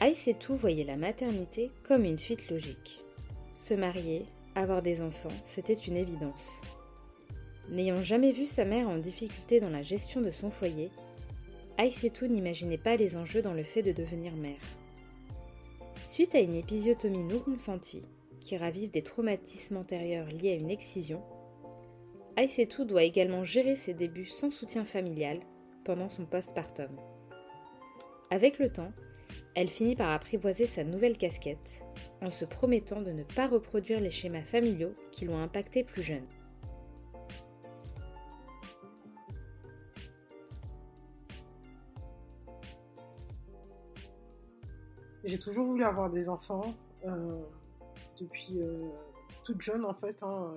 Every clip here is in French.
Aïs et tout voyait la maternité comme une suite logique. Se marier, avoir des enfants, c'était une évidence. N'ayant jamais vu sa mère en difficulté dans la gestion de son foyer, Aïs et tout n'imaginait pas les enjeux dans le fait de devenir mère. Suite à une épisiotomie non consentie, qui ravive des traumatismes antérieurs liés à une excision, Aïs et tout doit également gérer ses débuts sans soutien familial pendant son postpartum. Avec le temps, elle finit par apprivoiser sa nouvelle casquette, en se promettant de ne pas reproduire les schémas familiaux qui l'ont impacté plus jeune. J'ai toujours voulu avoir des enfants, euh, depuis euh, toute jeune en fait. Hein.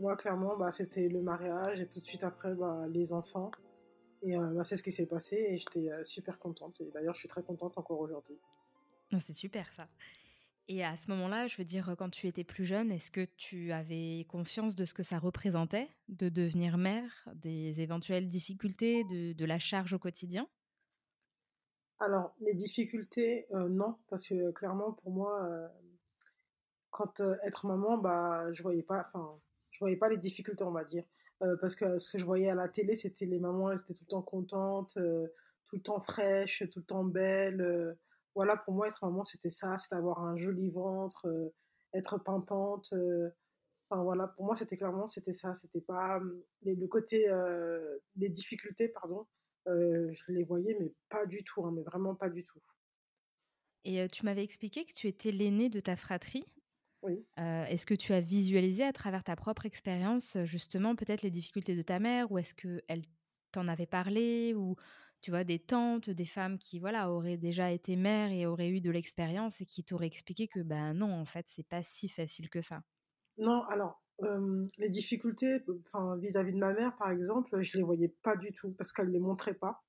Moi, clairement, bah, c'était le mariage et tout de suite après, bah, les enfants. Et euh, bah, c'est ce qui s'est passé et j'étais euh, super contente. Et d'ailleurs, je suis très contente encore aujourd'hui. C'est super ça. Et à ce moment-là, je veux dire, quand tu étais plus jeune, est-ce que tu avais conscience de ce que ça représentait de devenir mère, des éventuelles difficultés, de, de la charge au quotidien? Alors, les difficultés, euh, non, parce que clairement, pour moi, quand être maman, bah, je voyais pas, enfin, je voyais pas les difficultés, on va dire. Euh, parce que ce que je voyais à la télé, c'était les mamans, elles étaient tout le temps contentes, euh, tout le temps fraîches, tout le temps belles. Euh. voilà, pour moi, être maman, c'était ça, c'est avoir un joli ventre, être pimpante. Enfin voilà, pour moi, c'était clairement, c'était ça. C'était pas le côté, les difficultés, pardon. je les voyais, mais pas du tout, hein, mais vraiment pas du tout. Et tu m'avais expliqué que tu étais l'aîné de ta fratrie. Oui. est-ce que tu as visualisé à travers ta propre expérience, justement, peut-être les difficultés de ta mère ou est-ce qu'elle t'en avait parlé ou tu vois des tantes, des femmes qui voilà auraient déjà été mères et auraient eu de l'expérience et qui t'auraient expliqué que ben non en fait c'est pas si facile que ça? Non, alors les difficultés, vis-à-vis de ma mère par exemple, je les voyais pas du tout parce qu'elle les montrait pas.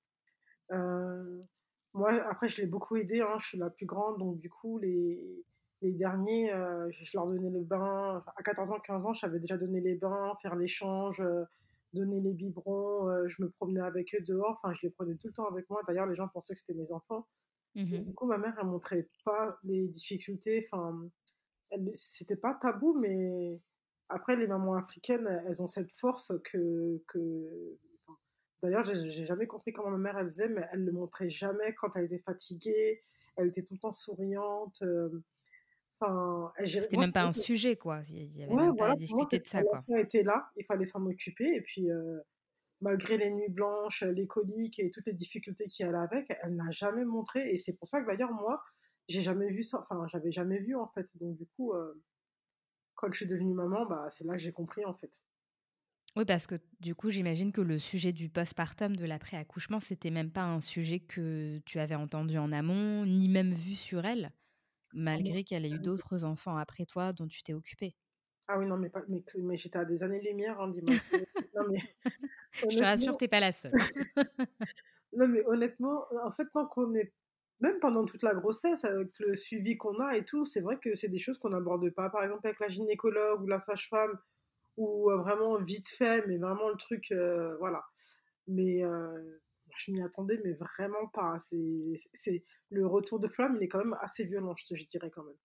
moi après je l'ai beaucoup aidée, hein, je suis la plus grande donc du coup les les derniers, euh, je leur donnais le bain. À 14 ans, 15 ans, j'avais déjà donné les bains, faire l'échange, euh, donner les biberons. Euh, je me promenais avec eux dehors. Enfin, je les prenais tout le temps avec moi. D'ailleurs, les gens pensaient que c'était mes enfants. Mmh du coup, ma mère, elle montrait pas les difficultés. Enfin, c'était pas tabou, mais après, les mamans africaines, elles ont cette force que. que... D'ailleurs, j'ai jamais compris comment ma mère elle faisait, mais elle le montrait jamais quand elle était fatiguée. Elle était tout le temps souriante. C'était même pas un sujet, quoi. Il y avait même pas à discuter de ça, quoi. était là, il fallait s'en occuper. Et puis, euh, malgré les nuits blanches, les coliques et toutes les difficultés qu'il y a avec, elle n'a jamais montré. Et c'est pour ça que d'ailleurs, moi, j'ai jamais vu ça. Enfin, j'avais jamais vu, en fait. Donc, du coup, euh, quand je suis devenue maman, bah, c'est là que j'ai compris, en fait. Oui, parce que du coup, j'imagine que le sujet du postpartum, de l'après-accouchement, c'était même pas un sujet que tu avais entendu en amont, ni même vu sur elle? Malgré qu'elle ait eu d'autres enfants après toi dont tu t'es occupée. Ah oui, non, mais, mais, mais j'étais à des années-lumière, hein, mais, Je te rassure, t'es pas la seule. non, mais honnêtement, en fait, tant qu'on est. Même pendant toute la grossesse, avec le suivi qu'on a et tout, c'est vrai que c'est des choses qu'on n'aborde pas. Par exemple, avec la gynécologue ou la sage-femme, ou vraiment vite fait, mais vraiment le truc, voilà. Mais je m'y attendais, mais vraiment pas. C'est le retour de flamme, il est quand même assez violent, je, je dirais quand même.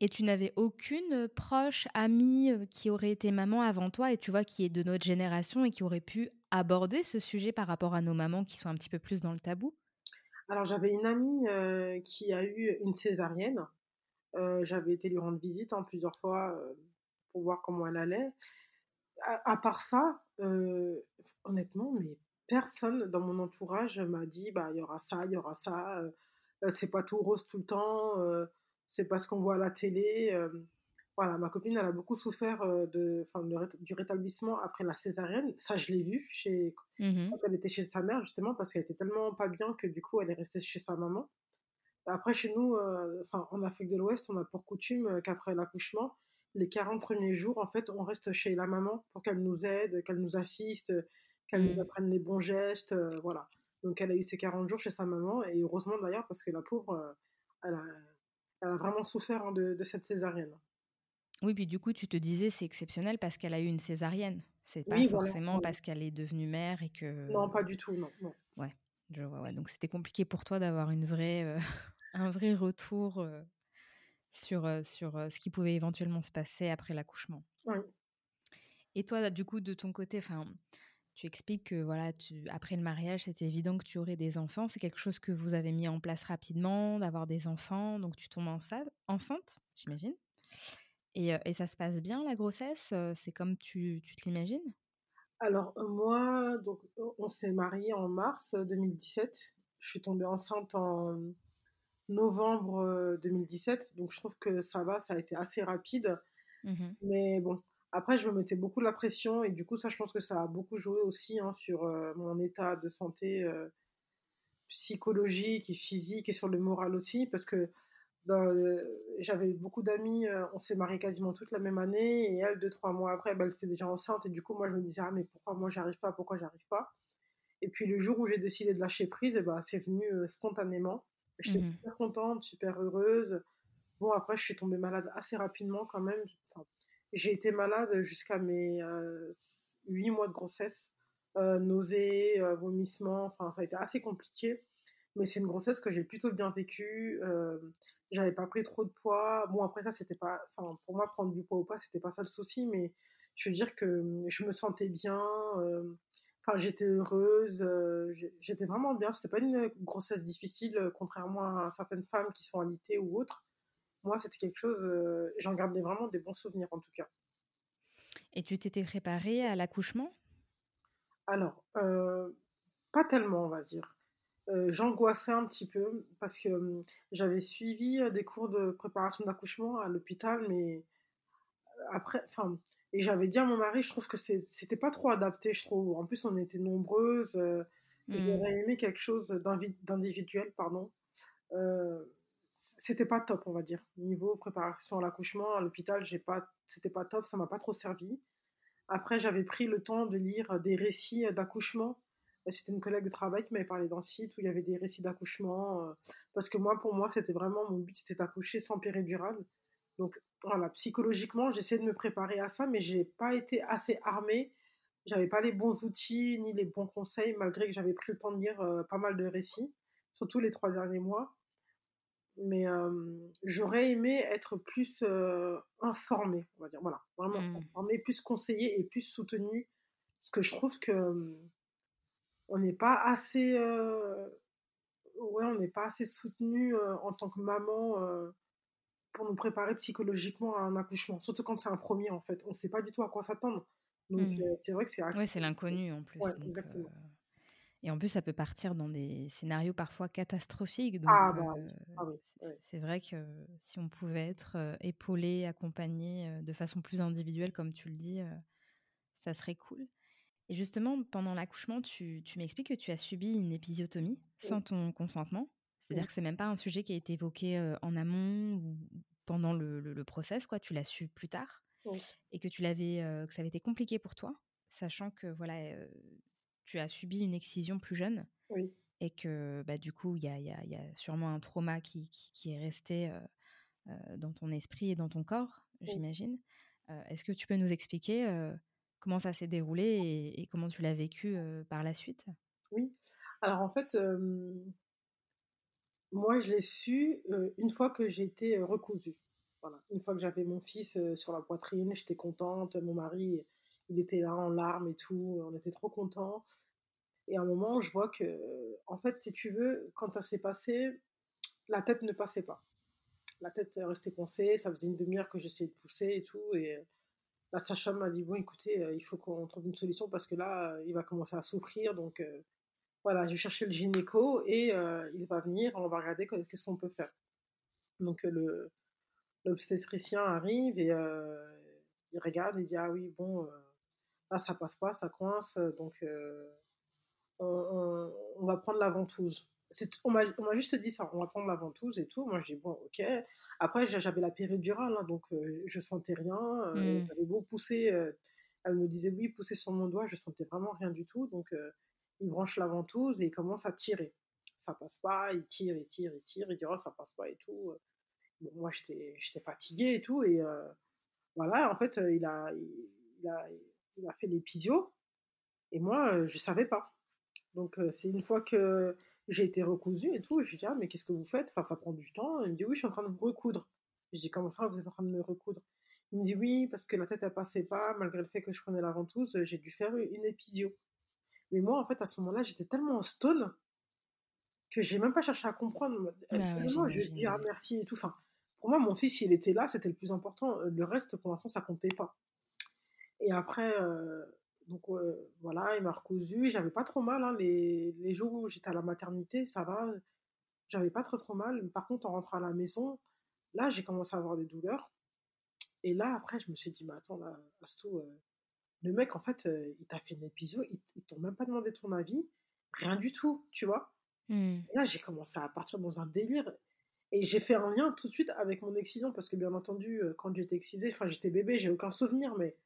Et tu n'avais aucune proche, amie qui aurait été maman avant toi et tu vois qui est de notre génération et qui aurait pu aborder ce sujet par rapport à nos mamans qui sont un petit peu plus dans le tabou? Alors j'avais une amie qui a eu une césarienne. J'avais été lui rendre visite hein, plusieurs fois pour voir comment elle allait. À, part ça, honnêtement, mais personne dans mon entourage m'a dit bah il y aura ça, il y aura ça. c'est pas tout rose tout le temps. c'est pas ce qu'on voit à la télé voilà, ma copine, elle a beaucoup souffert de, du rétablissement après la césarienne. Ça, je l'ai vu chez, mmh quand elle était chez sa mère, justement, parce qu'elle était tellement pas bien que du coup, elle est restée chez sa maman. Après, chez nous, enfin, en Afrique de l'Ouest, on a pour coutume qu'après l'accouchement, les 40 premiers jours, en fait, on reste chez la maman pour qu'elle nous aide, qu'elle nous assiste, qu'elle nous mmh. apprenne les bons gestes, voilà. Donc, elle a eu ses 40 jours chez sa maman, et heureusement d'ailleurs, parce que la pauvre, elle, a, vraiment souffert hein, de cette césarienne. Oui, puis du coup, tu te disais c'est exceptionnel parce qu'elle a eu une césarienne. C'est pas forcément parce qu'elle est devenue mère et que. Non, pas du tout, non. Ouais, je vois. Ouais. Donc c'était compliqué pour toi d'avoir une vraie, euh, un vrai retour euh, sur, sur ce qui pouvait éventuellement se passer après l'accouchement. Oui. Et toi, du coup, de ton côté, enfin, tu expliques que voilà, tu, après le mariage, c'était évident que tu aurais des enfants. C'est quelque chose que vous avez mis en place rapidement, d'avoir des enfants. Donc tu tombes enceinte, j'imagine. Et, ça se passe bien la grossesse C'est comme tu, tu te l'imagines? Alors moi, donc, on s'est marié en mars 2017. Je suis tombée enceinte en novembre 2017. Donc je trouve que ça va, ça a été assez rapide. Mmh Mais bon, après, je me mettais beaucoup la pression et du coup, ça, je pense que ça a beaucoup joué aussi hein, sur mon état de santé psychologique et physique et sur le moral aussi, parce que j'avais beaucoup d'amis, euh, on s'est mariés quasiment toute la même année, et elle, deux, trois mois après, bah, elle était déjà enceinte, et du coup, moi, je me disais, ah, mais pourquoi moi, j'arrive pas, pourquoi j'arrive pas? Et puis, le jour où j'ai décidé de lâcher prise, bah, c'est venu euh, spontanément. J'étais mmh super contente, super heureuse. Bon, après, je suis tombée malade assez rapidement quand même. J'ai été malade jusqu'à mes euh, huit mois de grossesse. nausées, vomissements, enfin, ça a été assez compliqué. Mais c'est une grossesse que j'ai plutôt bien vécue. Euh, j'avais pas pris trop de poids. Bon, après ça, c'était pas. Enfin, pour moi, prendre du poids ou pas, c'était pas ça le souci. Mais je veux dire que je me sentais bien. Enfin, j'étais heureuse. j'étais vraiment bien. C'était pas une grossesse difficile, contrairement à certaines femmes qui sont alitées ou autres. Moi, c'était quelque chose. J'en gardais vraiment des bons souvenirs, en tout cas. Et tu t'étais préparée à l'accouchement? Alors, pas tellement, on va dire. Euh, j'angoissais un petit peu parce que hum, j'avais suivi euh, des cours de préparation d'accouchement à l'hôpital, mais euh, après, enfin, et j'avais dit à mon mari, je trouve que c'était pas trop adapté, je trouve. En plus, on était nombreuses. Mmh. J'aurais aimé quelque chose d'individuel, pardon. C'était pas top, on va dire. Niveau préparation à l'accouchement, à l'hôpital, j'ai pas, c'était pas top, ça m'a pas trop servi. Après, j'avais pris le temps de lire des récits d'accouchement c'était une collègue de travail qui m'avait parlé d'un site où il y avait des récits d'accouchement. Euh, parce que moi, pour moi, c'était vraiment mon but, c'était d'accoucher sans péridurale. Donc voilà, psychologiquement, j'essaie de me préparer à ça, mais j'ai pas été assez armée. J'avais pas les bons outils ni les bons conseils, malgré que j'avais pris le temps de lire euh, pas mal de récits, surtout les trois derniers mois. Mais euh, j'aurais aimé être plus informée, on va dire. Voilà, vraiment mmh. informée, plus conseillée et plus soutenue. Parce que je trouve que on n'est pas assez ouais on n'est pas assez soutenu en tant que maman pour nous préparer psychologiquement à un accouchement surtout quand c'est un premier en fait on ne sait pas du tout à quoi s'attendre donc mmh. c'est vrai que c'est ouais, c'est l'inconnu en plus exactement. Et en plus ça peut partir dans des scénarios parfois catastrophiques donc ah, bah ah c'est vrai que si on pouvait être épaulé accompagné de façon plus individuelle comme tu le dis ça serait cool. Et justement, pendant l'accouchement, tu, m'expliques que tu as subi une épisiotomie sans ton consentement. C'est-à-dire que c'est même pas un sujet qui a été évoqué en amont ou pendant le, le, process, quoi. Tu l'as su plus tard et que tu l'avais, que ça avait été compliqué pour toi, sachant que voilà, tu as subi une excision plus jeune et que bah, du coup, il y a, sûrement un trauma qui, qui, est resté dans ton esprit et dans ton corps, j'imagine. Est-ce que tu peux nous expliquer comment ça s'est déroulé et, comment tu l'as vécu par la suite? Oui, alors en fait, moi je l'ai su une fois que j'ai été recousue. Voilà. Une fois que j'avais mon fils sur la poitrine, j'étais contente, mon mari il était là en larmes et tout, on était trop contents. Et à un moment, je vois que, en fait, si tu veux, quand ça s'est passé, la tête ne passait pas. la tête restait coincée, ça faisait une demi-heure que j'essayais de pousser et tout. Et la sage-femme m'a dit Bon, écoutez, il faut qu'on trouve une solution parce que là, il va commencer à souffrir. Donc voilà, j'ai cherché le gynéco et il va venir, on va regarder qu'est-ce qu'on peut faire. Donc le l'obstétricien arrive et il regarde et dit Ah oui, bon, là ça passe pas, ça coince, donc on, on, va prendre la ventouse on m'a juste dit ça, on va prendre la ventouse et tout. Moi, j'ai dit, bon, ok. Après, j'avais la péridurale, hein, donc euh, je sentais rien. Euh, mmh. J'avais beau pousser, euh, elle me disait oui, pousser sur mon doigt, je sentais vraiment rien du tout. Donc, il branche la ventouse et il commence à tirer. Ça passe pas, il tire, il tire, il tire, il dit, oh, ça passe pas et tout. moi, j'étais fatiguée et tout. Et voilà, en fait, il a, il, a, il a fait l'épisio et moi, je savais pas. Donc, c'est une fois que j'ai été recousue et tout. Je lui dis, ah, mais qu'est-ce que vous faites? Enfin, ça prend du temps. Il me dit, oui, je suis en train de vous recoudre. Je dis, comment ça, vous êtes en train de me recoudre? Il me dit, oui, parce que la tête, elle passait pas, malgré le fait que je prenais la ventouse, j'ai dû faire une épisio. Mais moi, en fait, à ce moment-là, j'étais tellement en stone que j'ai même pas cherché à comprendre. Ah moi, je lui dis, ah, merci et tout. Enfin, pour moi, mon fils, il était là, c'était le plus important. Le reste, pour l'instant, ça comptait pas. Et après, euh, donc voilà, il m'a recousu. J'avais pas trop mal. Hein, les, les, jours où j'étais à la maternité, ça va. J'avais pas trop trop mal. Par contre, en rentrant à la maison, là, j'ai commencé à avoir des douleurs. Et là, après, je me suis dit, mais attends, là, Astou, le mec, en fait, il t'a fait une épisode, il, il t'a même pas demandé ton avis, rien du tout, tu vois. Mmh. Et là, j'ai commencé à partir dans un délire. Et j'ai fait un lien tout de suite avec mon excision, parce que bien entendu, quand j'étais excisée, enfin, j'étais bébé, j'ai aucun souvenir, mais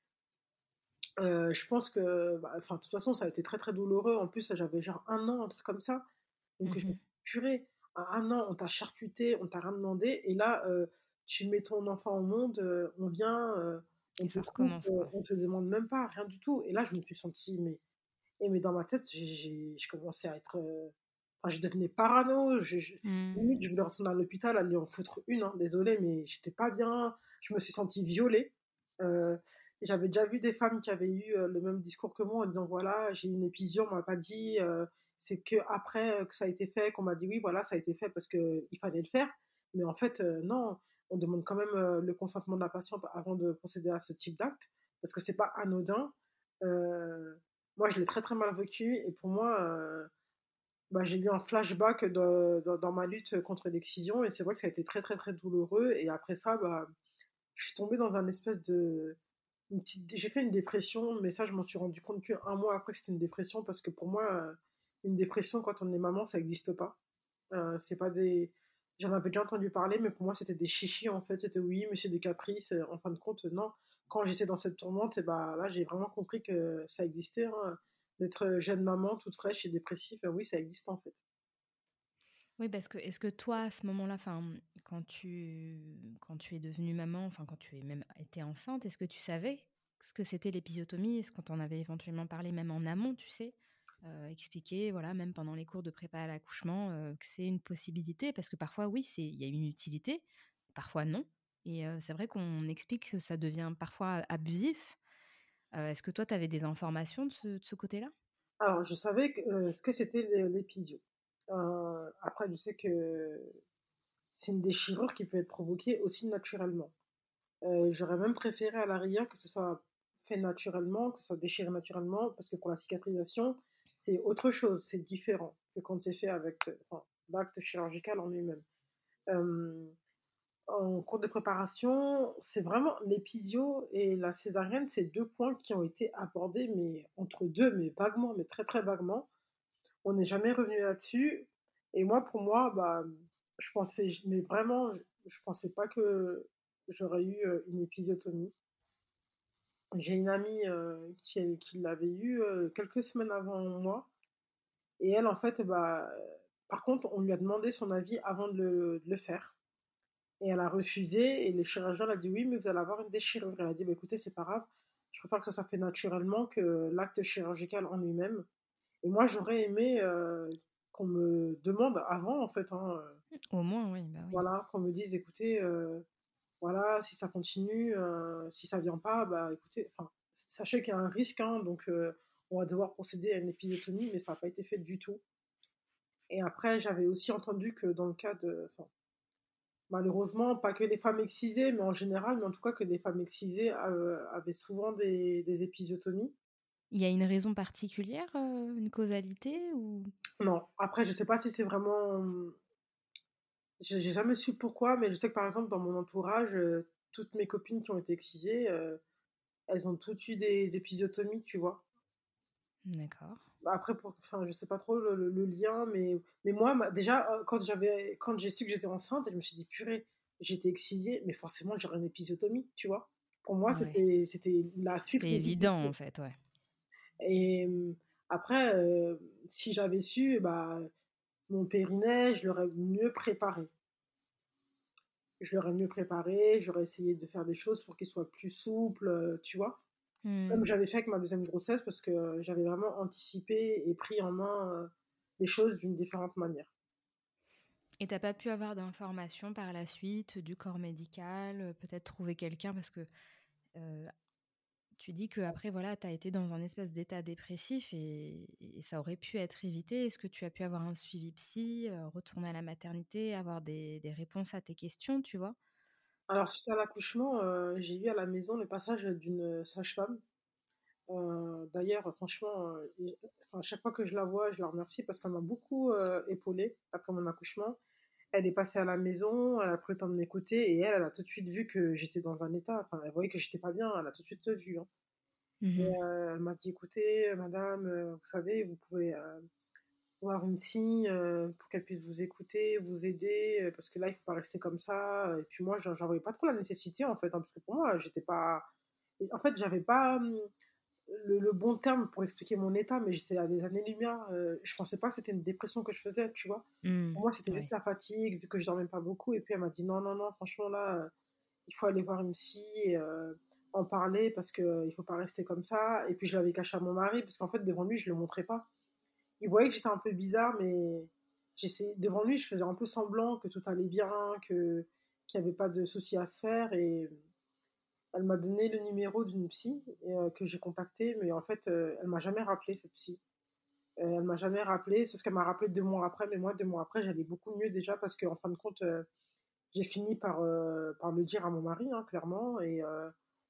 euh, je pense que, bah, enfin, de toute façon, ça a été très très douloureux. En plus, j'avais genre un an, un truc comme ça. Donc, je me mmh suis purée. À un an, on t'a charcuté, on t'a rien demandé. Et là, euh, tu mets ton enfant au monde, euh, on vient, on, te on te demande même pas, rien du tout. Et là, je me suis sentie, mais, et, mais dans ma tête, j'ai commençais à être. Enfin, je devenais parano. Je, je, mmh. je voulais retourner à l'hôpital, aller en foutre une. Hein, désolée, mais j'étais pas bien. Je me suis sentie violée. J'avais déjà vu des femmes qui avaient eu euh, le même discours que moi en disant voilà, j'ai une épision, on m'a pas dit, euh, c'est que après euh, que ça a été fait qu'on m'a dit oui, voilà, ça a été fait parce qu'il fallait le faire. Mais en fait, non, on demande quand même le consentement de la patiente avant de procéder à ce type d'acte parce que c'est pas anodin. moi, je l'ai très très mal vécu et pour moi, bah, j'ai eu un flashback dans ma lutte contre l'excision et c'est vrai que ça a été très très très douloureux et après ça, bah, je suis tombée dans un espèce de j'ai fait une dépression, mais ça, je m'en suis rendu compte qu'un mois après que c'était une dépression, parce que pour moi, euh, une dépression, quand on est maman, ça n'existe pas. Euh, c'est pas des. J'en avais déjà entendu parler, mais pour moi, c'était des chichis, en fait. C'était oui, mais c'est des caprices. En fin de compte, non. Quand j'étais dans cette tourmente, bah, là, j'ai vraiment compris que ça existait. Hein. D'être jeune maman, toute fraîche et dépressive, oui, ça existe, en fait. Oui, parce que est-ce que toi, à ce moment-là, enfin, quand tu, quand tu es devenue maman, enfin, quand tu es même été enceinte, est-ce que tu savais ce que c'était l'épisiotomie? Est-ce qu'on t'en avait éventuellement parlé même en amont, tu sais? Euh, expliquer, voilà, même pendant les cours de prépa à l'accouchement, euh, que c'est une possibilité, parce que parfois, oui, il y a une utilité, parfois non. Et euh, c'est vrai qu'on explique que ça devient parfois abusif. Est-ce que toi, tu avais des informations de ce, côté-là? Alors, je savais que, ce que c'était l'épisio. Euh, après, je sais que c'est une déchirure qui peut être provoquée aussi naturellement. Euh, j'aurais même préféré à l'arrière que ce soit fait naturellement, que ce soit déchiré naturellement, parce que pour la cicatrisation, c'est autre chose, c'est différent que quand c'est fait avec l'acte chirurgical en lui-même. Euh, en cours de préparation, c'est vraiment l'épisio et la césarienne, c'est deux points qui ont été abordés, mais entre deux, mais vaguement, mais très très vaguement. On n'est jamais revenu là-dessus. Et moi, pour moi, bah, je pensais, mais vraiment, je pensais pas que j'aurais eu euh, une épisiotomie. J'ai une amie euh, qui, l'avait eu euh, quelques semaines avant moi. Et elle, en fait, bah, par contre, on lui a demandé son avis avant de le, faire. Et elle a refusé. Et le chirurgien a dit oui, mais vous allez avoir une déchirure. Elle a dit bah, écoutez, c'est pas grave. Je préfère que ça soit fait naturellement que l'acte chirurgical en lui-même. Et moi, j'aurais aimé euh, qu'on me demande avant, en fait. Hein, euh, Au moins, oui. Bah voilà, qu'on me dise, écoutez, euh, voilà, si ça continue, si ça vient pas, bah écoutez, sachez qu'il y a un risque, hein, donc on va devoir procéder à une épisiotomie, mais ça n'a pas été fait du tout. Et après, j'avais aussi entendu que dans le cas de, malheureusement, pas que les femmes excisées, mais en général, mais en tout cas que les femmes excisées avaient souvent des, des épisiotomies. Il y a une raison particulière, une causalité ou? Non. Après, je sais pas si c'est vraiment. J'ai jamais su pourquoi, mais je sais que par exemple, dans mon entourage, toutes mes copines qui ont été excisées, elles ont toutes eu des épisiotomies, tu vois. D'accord. Bah, après, pour, enfin, je sais pas trop le, lien, mais, mais moi, déjà, quand j'avais, quand j'ai su que j'étais enceinte, je me suis dit, purée, j'étais excisée, mais forcément, j'aurais une épisiotomie, tu vois. Pour moi, c'était, c'était la suite. C'était évident, en fait, ouais. Et après, si j'avais su, bah, mon périnée, je l'aurais mieux préparé. Je l'aurais mieux préparé, j'aurais essayé de faire des choses pour qu'il soit plus souple, tu vois? Comme mmh. j'avais fait avec ma deuxième grossesse, parce que j'avais vraiment anticipé et pris en main les choses d'une différente manière. Et t'as pas pu avoir d'informations par la suite du corps médical, peut-être trouver quelqu'un parce que tu dis que après voilà, tu as été dans un espèce d'état dépressif et, ça aurait pu être évité. Est-ce que tu as pu avoir un suivi psy, euh, retourner à la maternité, avoir des, réponses à tes questions, tu vois? Alors suite à l'accouchement, euh, j'ai vu à la maison le passage d'une sage-femme. Euh, d'ailleurs, franchement, enfin, chaque fois que je la vois, je la remercie parce qu'elle m'a beaucoup épaulée après mon accouchement. Elle est passée à la maison, elle a pris le temps de m'écouter et elle, elle a tout de suite vu que j'étais dans un état, enfin, elle voyait que j'étais pas bien, elle a tout de suite vu. Hein. Mmh et elle m'a dit, écoutez, madame, vous savez, vous pouvez voir une psy pour qu'elle puisse vous écouter, vous aider, parce que là, il faut pas rester comme ça. Et puis moi, j'en voyais pas trop la nécessité, en fait, hein, parce que pour moi, j'étais pas... En fait, j'avais pas le, bon terme pour expliquer mon état, mais j'étais à des années-lumière. Euh, je pensais pas que c'était une dépression que je faisais, tu vois. Mmh, pour moi, c'était juste la fatigue, vu que je dormais pas beaucoup. Et puis, elle m'a dit non, non, non, franchement, là, euh, il faut aller voir une psy, et, euh, en parler, parce qu'il ne faut pas rester comme ça. Et puis, je l'avais caché à mon mari, parce qu'en fait, devant lui, je le montrais pas. Il voyait que j'étais un peu bizarre, mais devant lui, je faisais un peu semblant que tout allait bien, que qu'il n'y avait pas de soucis à se faire. Et elle m'a donné le numéro d'une psy euh, que j'ai contacté, mais en fait, euh, elle m'a jamais rappelé cette psy. Euh, elle m'a jamais rappelé, sauf qu'elle m'a rappelé deux mois après, mais moi, deux mois après, j'allais beaucoup mieux déjà parce qu'en fin de compte, j'ai fini par, par le dire à mon mari, hein, clairement, et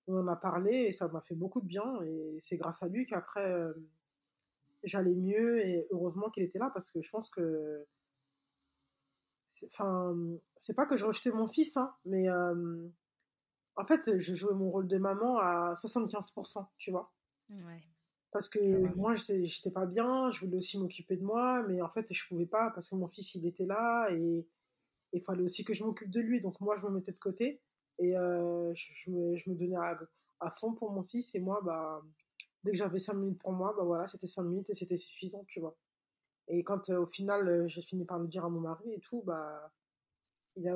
on en a parlé et ça m'a fait beaucoup de bien. Et c'est grâce à lui qu'après, j'allais mieux et heureusement qu'il était là parce que je pense que. Enfin, c'est pas que je rejetais mon fils, hein, mais en fait, j'ai joué mon rôle de maman à 75%, tu vois. Parce que moi, je n'étais pas bien, je voulais aussi m'occuper de moi, mais en fait, je pouvais pas parce que mon fils, il était là et il fallait aussi que je m'occupe de lui. Donc, moi, je me mettais de côté et euh, je, me, donnais à, fond pour mon fils. Et moi, bah, dès que j'avais 5 minutes pour moi, bah voilà, c'était 5 minutes et c'était suffisant, tu vois. Et quand euh, au final, euh, j'ai fini par le dire à mon mari et tout, bah il a,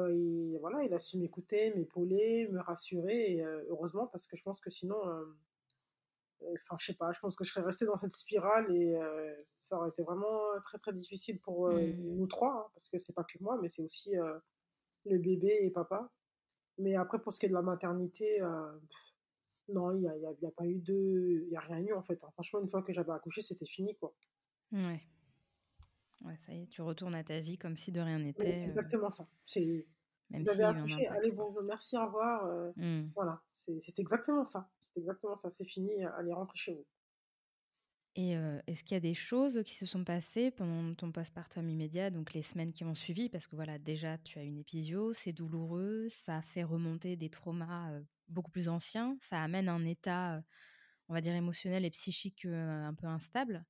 voilà, il a su m'écouter, m'épauler, me rassurer, et euh, heureusement, parce que je pense que sinon, euh, euh, enfin, je sais pas, je pense que je serais restée dans cette spirale et ça aurait été vraiment très très difficile pour mmh. nous trois, hein, parce que c'est pas que moi, mais c'est aussi le bébé et papa. Mais après, pour ce qui est de la maternité, non, il n'y a, y a, pas eu de. Il n'y a rien eu en fait. Hein. Franchement, une fois que j'avais accouché, c'était fini quoi. Ouais. Ouais, ça y est, tu retournes à ta vie comme si de rien n'était. c'est euh, exactement ça. C'est... Vous avez accouché, allez, bon, merci, au revoir. Euh, mmh. Voilà, c'est, exactement ça. C'est exactement ça, c'est fini, allez, rentrer chez vous. Et euh, est-ce qu'il y a des choses qui se sont passées pendant ton postpartum immédiat, donc les semaines qui ont suivi? Parce que voilà, déjà, tu as une épisio, c'est douloureux, ça fait remonter des traumas beaucoup plus anciens, ça amène un état, on va dire, émotionnel et psychique un peu instable.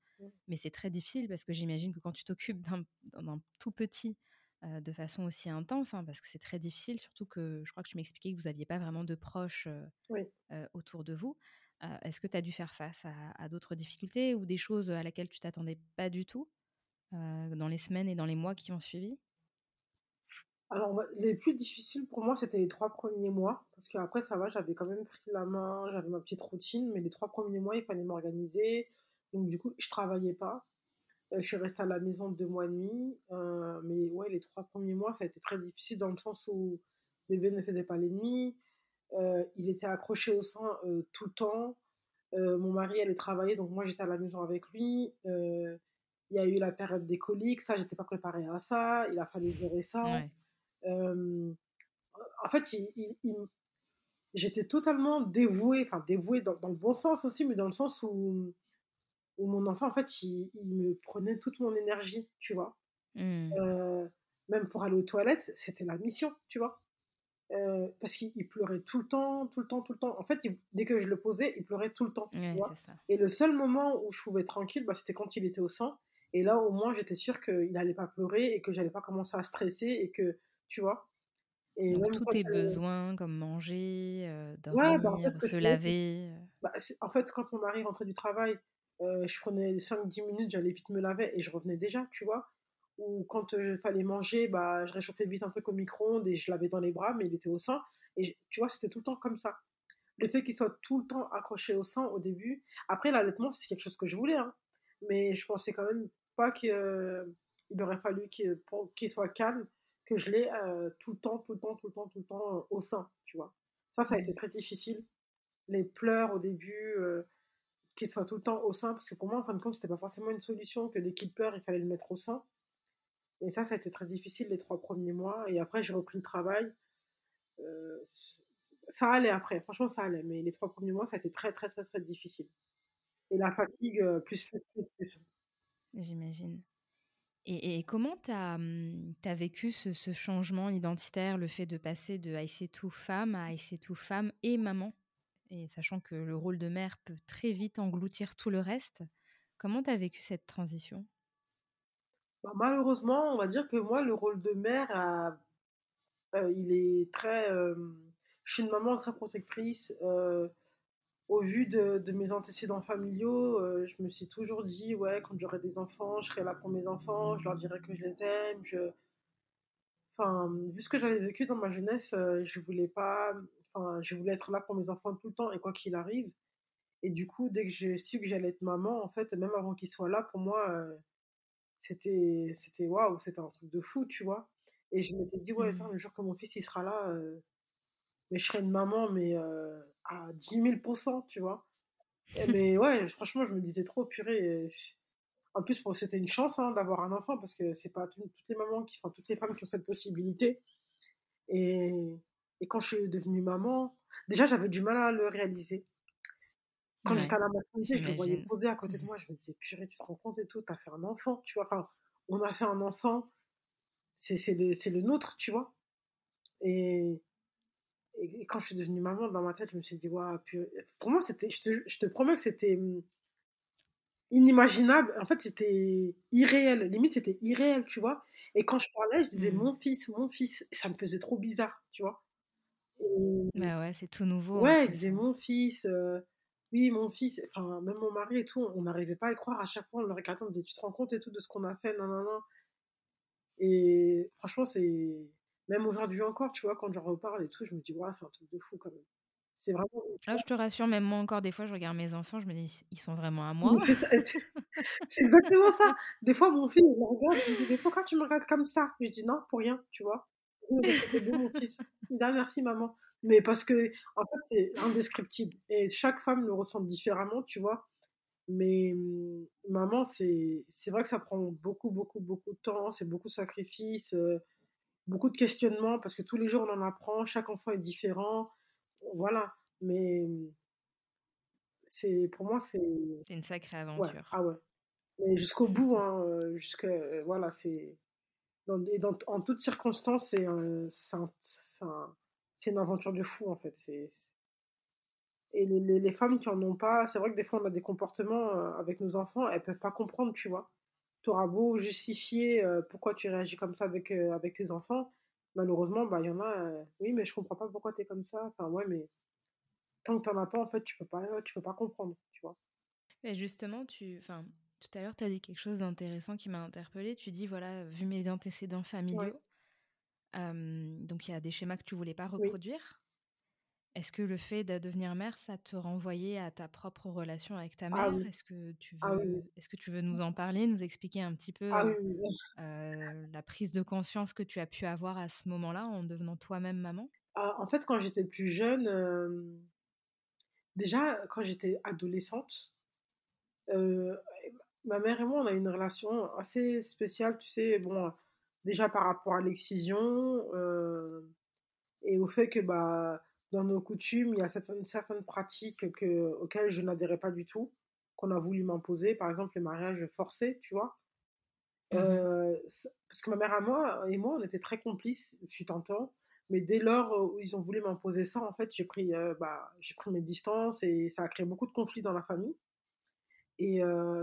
Mais c'est très difficile parce que j'imagine que quand tu t'occupes d'un tout petit de façon aussi intense, hein, parce que c'est très difficile, surtout que je crois que tu m'expliquais que vous n'aviez pas vraiment de proches autour de vous. Est-ce que tu as dû faire face à, d'autres difficultés ou des choses à laquelle tu t'attendais pas du tout dans les semaines et dans les mois qui ont suivi? Alors, les plus difficiles pour moi, c'était les trois premiers mois, parce qu'après, ça va, j'avais quand même pris la main, j'avais ma petite routine, mais les trois premiers mois, il fallait m'organiser, donc, du coup, je travaillais pas. Euh, je suis restée à la maison deux mois et demi. Euh, mais ouais, les trois premiers mois, ça a été très difficile dans le sens où bébé ne faisait pas les nuits. Euh, il était accroché au sein tout le temps. mon mari allait travailler, donc moi j'étais à la maison avec lui. il y a eu la période des coliques, ça, j'étais pas préparée à ça. Il a fallu gérer ça. en fait, il, j'étais totalement dévouée, enfin dévouée dans, le bon sens aussi, mais dans le sens où, où mon enfant, en fait, il, me prenait toute mon énergie, tu vois? Mmh. Euh, même pour aller aux toilettes, c'était la mission, tu vois? Euh, parce qu'il pleurait tout le temps, tout le temps, tout le temps. En fait, dès que je le posais, il pleurait tout le temps. Et le seul moment où je pouvais être tranquille, bah, c'était quand il était au sein. Et là, au moins, j'étais sûre qu'il n'allait pas pleurer et que j'allais pas commencer à stresser et que, tu vois? Et Donc, tous tes besoins, comme manger, euh, bah, dormir, se laver. Euh. Bah, en fait, quand mon mari rentrait du travail, je prenais 5-10 minutes, j'allais vite me laver et je revenais déjà, tu vois ou quand il fallait manger, bah, je réchauffais vite un truc au micro-ondes et je l'avais dans les bras, mais il était au sein. Et tu vois, c'était tout le temps comme ça. Le fait qu'il soit tout le temps accroché au sein au début. Après, l'allaitement, c'est quelque chose que je voulais. Hein. Mais je pensais quand même pas qu'il aurait fallu qu'il soit calme, que je l'ai tout le temps, tout le temps, tout le temps, tout le temps au sein, tu vois. Ça, ça a été très difficile. Les pleurs au début, qu'il soit tout le temps au sein, parce que pour moi, en fin de compte, c'était pas forcément une solution que dès qu'il pleure, il fallait le mettre au sein. Et ça, ça a été très difficile les trois premiers mois. Et après, j'ai repris le travail. Euh, ça allait après, franchement, ça allait. Mais les trois premiers mois, ça a été très, très, très, très difficile. Et la fatigue, euh, plus, plus, plus, plus. J'imagine. Et, comment tu as, hum, as, vécu ce, changement identitaire, le fait de passer de IC2 femme à IC2 femme et maman? Et sachant que le rôle de mère peut très vite engloutir tout le reste, comment tu as vécu cette transition? Bah, malheureusement, on va dire que moi, le rôle de mère, euh, il est très. Je suis une maman très protectrice. Au vu de, mes antécédents familiaux, je me suis toujours dit, ouais, quand j'aurai des enfants, je serai là pour mes enfants, je leur dirai que je les aime. Enfin, vu ce que j'avais vécu dans ma jeunesse, je voulais pas. Enfin, je voulais être là pour mes enfants tout le temps et quoi qu'il arrive. Et du coup, dès que j'ai su que j'allais être maman, en fait, même avant qu'ils soient là, pour moi, c'était c'était waouh c'était un truc de fou tu vois et je m'étais dit ouais attends, mmh. le jour que mon fils il sera là euh, mais je serai une maman mais euh, à 10 000% tu vois mais ouais franchement je me disais trop purée en plus c'était une chance hein, d'avoir un enfant parce que c'est pas toutes les mamans qui enfin toutes les femmes qui ont cette possibilité et, et quand je suis devenue maman déjà j'avais du mal à le réaliser quand j'étais à la maternité, je le voyais poser à côté de mmh. moi, je me disais, purée, tu te rends compte et tout, t'as fait un enfant, tu vois. Enfin, on a fait un enfant, c'est le, le nôtre, tu vois. Et, et, quand je suis devenue maman, dans ma tête, je me suis dit, waouh, pour moi, c'était, je te, je te promets que c'était mmh, inimaginable. En fait, c'était irréel. Limite, c'était irréel, tu vois. Et quand je parlais, je disais, mmh. mon fils, mon fils. Et ça me faisait trop bizarre, tu vois. Bah ouais, c'est tout nouveau. Ouais, je disais, hein. mon fils. Euh, oui, mon fils, enfin, même mon mari et tout, on n'arrivait pas à y croire. À chaque fois, on le regardait, on disait, tu te rends compte et tout de ce qu'on a fait, non, non, non. Et franchement, c'est. Même aujourd'hui encore, tu vois, quand j'en reparle et tout, je me dis, ouais, c'est un truc de fou quand même. C'est vraiment. Là, je te rassure, même moi encore, des fois, je regarde mes enfants, je me dis, ils sont vraiment à moi? C'est exactement ça. Des fois, mon fils, il me regarde, il me dit, pourquoi tu me regardes comme ça? Je dis, non, pour rien, tu vois. C'est mon fils. Il dit, ah, merci, maman. Mais parce que, en fait, c'est indescriptible. Et chaque femme le ressent différemment, tu vois. Mais maman, c'est vrai que ça prend beaucoup, beaucoup, beaucoup de temps. C'est beaucoup de sacrifices, euh, beaucoup de questionnements, parce que tous les jours, on en apprend. Chaque enfant est différent. Voilà. Mais c'est pour moi, c'est. C'est une sacrée aventure. Ah ouais. Mais jusqu'au bout, hein, euh, jusque, voilà, c'est. Dans, en toutes circonstances, c'est un, un, c'est une aventure de fou en fait. C'est et les, femmes qui en ont pas, c'est vrai que des fois on a des comportements euh, avec nos enfants, elles peuvent pas comprendre, tu vois. Tu auras beau justifier euh, pourquoi tu réagis comme ça avec, euh, avec tes enfants, malheureusement, bah il y en a, oui, mais je comprends pas pourquoi tu es comme ça. Enfin, ouais, mais tant que tu n'en as pas, en fait, tu peux pas, tu peux pas comprendre, tu vois. Mais justement, tu, enfin, tout à l'heure, tu as dit quelque chose d'intéressant qui m'a interpellée. Tu dis, voilà, vu mes antécédents familiaux, donc il y a des schémas que tu voulais pas reproduire. Est-ce que le fait de devenir mère, ça te renvoyait à ta propre relation avec ta ah mère? Est-ce que tu ah veux, est-ce que tu veux nous en parler, nous expliquer un petit peu ah la prise de conscience que tu as pu avoir à ce moment-là en devenant toi-même maman? En fait, quand j'étais plus jeune, déjà quand j'étais adolescente, ma mère et moi, on a une relation assez spéciale. Tu sais, bon, déjà par rapport à l'excision. Euh, et au fait que bah, dans nos coutumes, il y a certaines, certaines pratiques que, auxquelles je n'adhérais pas du tout, qu'on a voulu m'imposer, par exemple le mariage forcé, tu vois. Mmh parce que ma mère à moi et moi, on était très complices, je suis tentant, mais dès lors où ils ont voulu m'imposer ça, en fait, j'ai pris, bah, j'ai pris mes distances et ça a créé beaucoup de conflits dans la famille. Et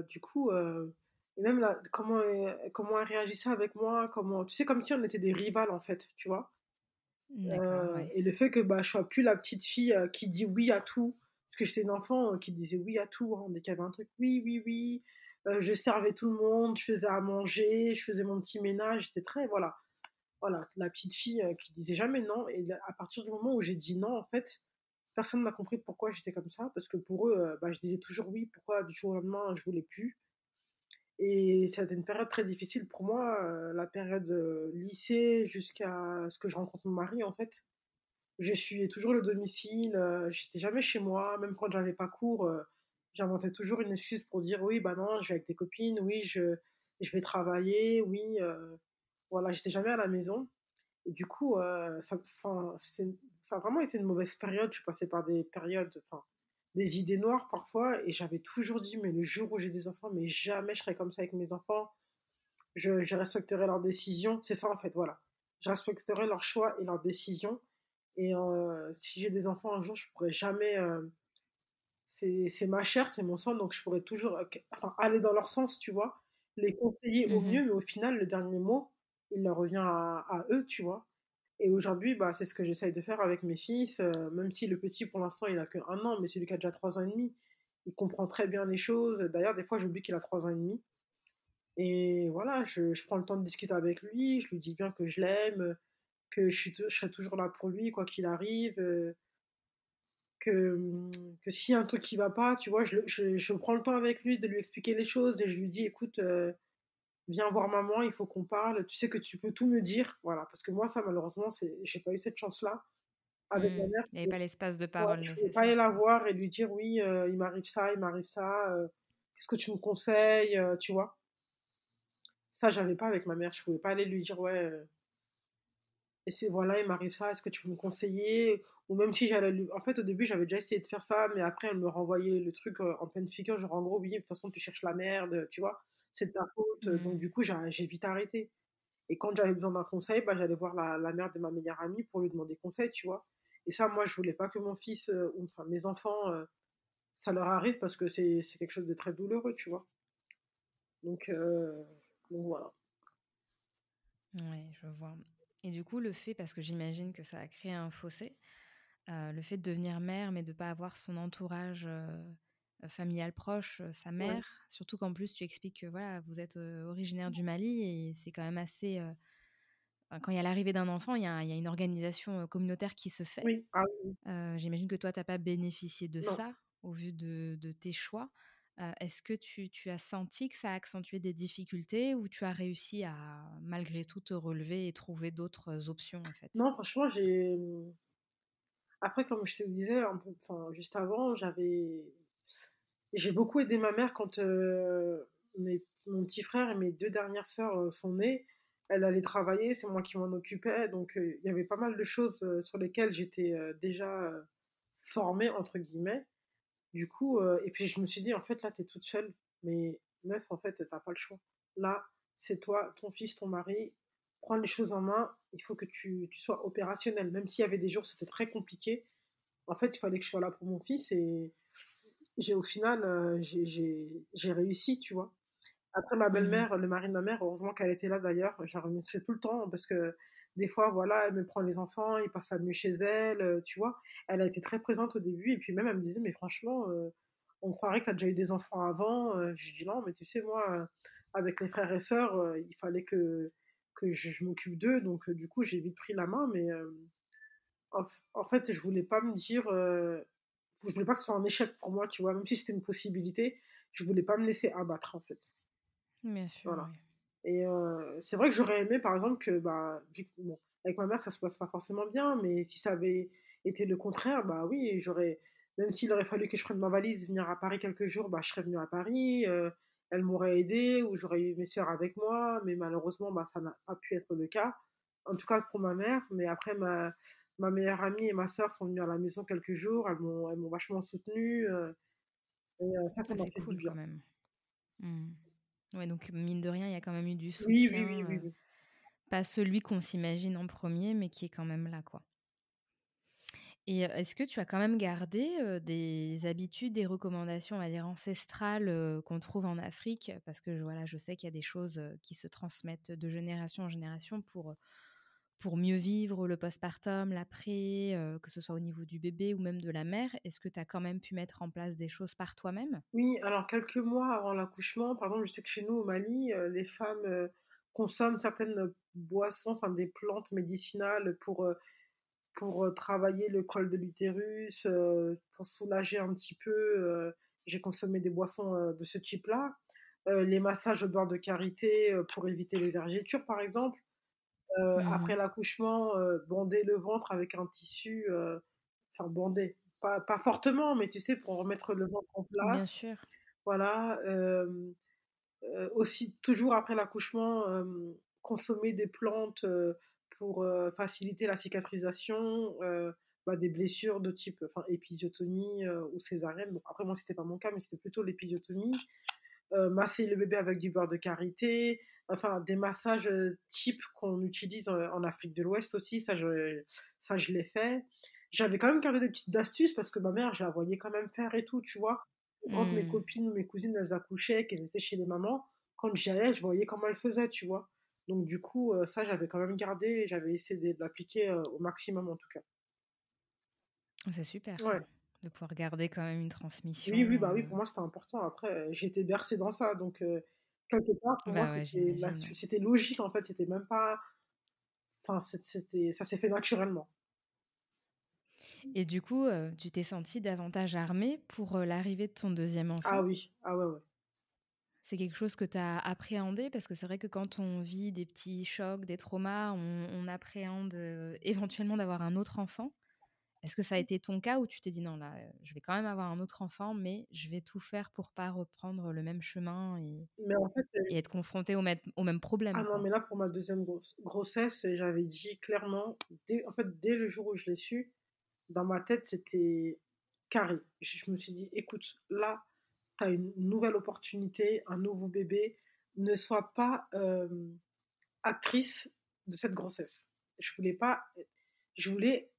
du coup, et même là, comment, elle, comment elle réagissait avec moi, comment, tu sais, comme si on était des rivales, en fait, tu vois? Et le fait que bah, je sois plus la petite fille qui dit oui à tout, parce que j'étais une enfant qui disait oui à tout, hein, dès qu'il y avait un truc, oui, oui, oui. je servais tout le monde, je faisais à manger, je faisais mon petit ménage, c'était très, voilà, voilà, la petite fille qui disait jamais non. Et à partir du moment où j'ai dit non, en fait, personne n'a compris pourquoi j'étais comme ça, parce que pour eux, bah, je disais toujours oui, pourquoi du jour au lendemain, je voulais plus. Et c'était une période très difficile pour moi, la période lycée jusqu'à ce que je rencontre mon mari, en fait. Je suis toujours le domicile, j'étais jamais chez moi, même quand j'avais pas cours, j'inventais toujours une excuse pour dire oui, bah non, je vais avec des copines, oui, je, je vais travailler, oui, voilà, j'étais jamais à la maison. Et du coup, ça, ça a vraiment été une mauvaise période. Je passée par des périodes, enfin, des idées noires parfois, et j'avais toujours dit, mais le jour où j'ai des enfants, mais jamais je serai comme ça avec mes enfants. Je, je respecterai leurs décisions. C'est ça en fait, voilà. Je respecterai leurs choix et leurs décisions. Et euh, si j'ai des enfants un jour, je pourrais jamais. Euh, c'est ma chair, c'est mon sang, donc je pourrais toujours enfin, aller dans leur sens, tu vois. Les conseiller au mmh mieux, mais au final, le dernier mot, il leur revient à, eux, tu vois. Et aujourd'hui, bah, c'est ce que j'essaye de faire avec mes fils, euh, même si le petit, pour l'instant, il a que un an, mais celui qui a déjà trois ans et demi, il comprend très bien les choses. D'ailleurs, des fois, j'oublie qu'il a trois ans et demi. Et voilà, je, prends le temps de discuter avec lui, je lui dis bien que je l'aime, que je, serai toujours là pour lui, quoi qu'il arrive, euh, que, que s'il y a un truc qui va pas, tu vois, je, prends le temps avec lui de lui expliquer les choses et je lui dis, écoute, euh, viens voir maman, il faut qu'on parle, tu sais que tu peux tout me dire, voilà, parce que moi, ça, malheureusement, j'ai pas eu cette chance-là. Avec ma mmh. mère, il n'y avait pas l'espace de parole. Ouais, je ne pouvais pas aller la voir et lui dire oui, euh, il m'arrive ça, il m'arrive ça, euh, qu'est-ce que tu me conseilles, euh, tu vois? Ça, j'avais pas avec ma mère, je pouvais pas aller lui dire ouais, et c'est voilà, il m'arrive ça, est-ce que tu peux me conseiller? Ou même si j'allais lui... En fait, au début, j'avais déjà essayé de faire ça, mais après, elle me renvoyait le truc en pleine figure, genre en gros, oui, de toute façon, tu cherches la merde, tu vois? C'est de ta faute. Donc, mmh. du coup, j'ai vite arrêté. Et quand j'avais besoin d'un conseil, bah, j'allais voir la, la, mère de ma meilleure amie pour lui demander conseil, tu vois. Et ça, moi, je voulais pas que mon fils, euh, ou enfin mes enfants, euh, ça leur arrive parce que c'est quelque chose de très douloureux, tu vois. Donc, euh, donc voilà. Oui, je vois. Et du coup, le fait, parce que j'imagine que ça a créé un fossé, le fait de devenir mère, mais de ne pas avoir son entourage familiale proche, sa mère. Surtout qu'en plus, tu expliques que voilà, vous êtes originaire du Mali et c'est quand même assez. quand il y a l'arrivée d'un enfant, il y, a, une organisation communautaire qui se fait. Oui. Ah j'imagine que toi, tu n'as pas bénéficié de ça au vu de, tes choix. Est-ce que tu, as senti que ça a accentué des difficultés ou tu as réussi à malgré tout te relever et trouver d'autres options en fait? Non, franchement, j'ai. Après, comme je te disais un peu, juste avant, j'avais j'ai beaucoup aidé ma mère quand euh, mon petit frère et mes deux dernières sœurs euh, sont nées. Elle allait travailler, c'est moi qui m'en occupais. Donc, euh, il y avait pas mal de choses sur lesquelles j'étais déjà formée, entre guillemets. Du coup, et puis je me suis dit, en fait, là, tu es toute seule. Mais meuf, en fait, t'as pas le choix. Là, c'est toi, ton fils, ton mari. Prends les choses en main. Il faut que tu, tu sois opérationnel. Même s'il y avait des jours, c'était très compliqué. En fait, il fallait que je sois là pour mon fils. Et j'ai au final, euh, j'ai réussi, tu vois. Après, ma mmh belle-mère, le mari de ma mère, heureusement qu'elle était là d'ailleurs, je la remercie tout le temps parce que des fois, voilà, elle me prend les enfants, il passe la nuit chez elle, euh, tu vois. Elle a été très présente au début et puis même elle me disait, mais franchement, euh, on croirait que tu as déjà eu des enfants avant. je dis non, mais tu sais, moi, avec les frères et sœurs, il fallait que, que je, m'occupe d'eux, donc du coup, j'ai vite pris la main, mais en, en, fait, je voulais pas me dire je voulais pas que ce soit un échec pour moi, tu vois, même si c'était une possibilité, je voulais pas me laisser abattre en fait. Bien sûr. Voilà. Et euh, c'est vrai que j'aurais aimé, par exemple, que, bah, bon, avec ma mère, ça se passe pas forcément bien, mais si ça avait été le contraire, bah oui, j'aurais, même s'il aurait fallu que je prenne ma valise, venir à Paris quelques jours, bah, je serais venue à Paris, euh, elle m'aurait aidé, ou j'aurais eu mes soeurs avec moi, mais malheureusement, bah, ça n'a pas pu être le cas. En tout cas pour ma mère, mais après, ma, ma meilleure amie et ma sœur sont venues à la maison quelques jours. Elles m'ont, elles m'ont vachement soutenue. et ça, ça ah, m'a fait cool du bien. quand même. Mmh. Ouais, donc mine de rien, il y a quand même eu du soutien. oui, oui, oui, pas celui qu'on s'imagine en premier, mais qui est quand même là, quoi. Et est-ce que tu as quand même gardé des habitudes, des recommandations, on va dire ancestrales, qu'on trouve en Afrique? Parce que voilà, je sais qu'il y a des choses qui se transmettent de génération en génération pour, pour mieux vivre le postpartum, l'après, que ce soit au niveau du bébé ou même de la mère. Est-ce que tu as quand même pu mettre en place des choses par toi-même? Oui, alors quelques mois avant l'accouchement, par exemple, je sais que chez nous au Mali, les femmes consomment certaines boissons, enfin des plantes médicinales pour pour travailler le col de l'utérus, pour soulager un petit peu. J'ai consommé des boissons de ce type-là. les massages au beurre de karité pour éviter les vergetures, par exemple. Mmh après l'accouchement, bander le ventre avec un tissu, enfin bander, pas, pas, fortement, mais tu sais, pour remettre le ventre en place. Bien sûr. Voilà. aussi, toujours après l'accouchement, consommer des plantes pour faciliter la cicatrisation bah, des blessures de type enfin, épisiotomie ou césarienne. Bon, après, moi, c'était pas mon cas, mais c'était plutôt l'épisiotomie. Masser le bébé avec du beurre de karité, enfin des massages type qu'on utilise en, Afrique de l'Ouest aussi, ça je, ça, je l'ai fait. J'avais quand même gardé des petites astuces parce que ma mère, je la voyais quand même faire et tout, tu vois. Quand mes mmh. copines ou mes cousines, elles accouchaient, qu'elles étaient chez les mamans, quand j'y allais, je voyais comment elles faisaient, tu vois. Donc du coup, ça, j'avais quand même gardé et j'avais essayé de l'appliquer au maximum en tout cas. C'est super de pouvoir garder quand même une transmission. Oui, oui, bah oui, pour moi c'était important. Après, j'étais bercée dans ça, donc quelque part, pour moi, bah c'était logique en fait. C'était même pas, enfin, c'était, ça s'est fait naturellement. Et du coup, tu t'es sentie davantage armée pour l'arrivée de ton deuxième enfant? Ah oui, ah ouais, ouais. C'est quelque chose que tu as appréhendé? Parce que c'est vrai que quand on vit des petits chocs, des traumas, on, appréhende éventuellement d'avoir un autre enfant? Est-ce que ça a été ton cas où tu t'es dit non, là, je vais quand même avoir un autre enfant, mais je vais tout faire pour pas reprendre le même chemin et, être confronté au, au, même problème Ah non, mais là, pour ma deuxième grossesse, j'avais dit clairement, dès, en fait, dès le jour où je l'ai su, dans ma tête, c'était carré. Je me suis dit, écoute, là, une nouvelle opportunité, un nouveau bébé, ne sois pas actrice de cette grossesse. Je voulais pas, je voulais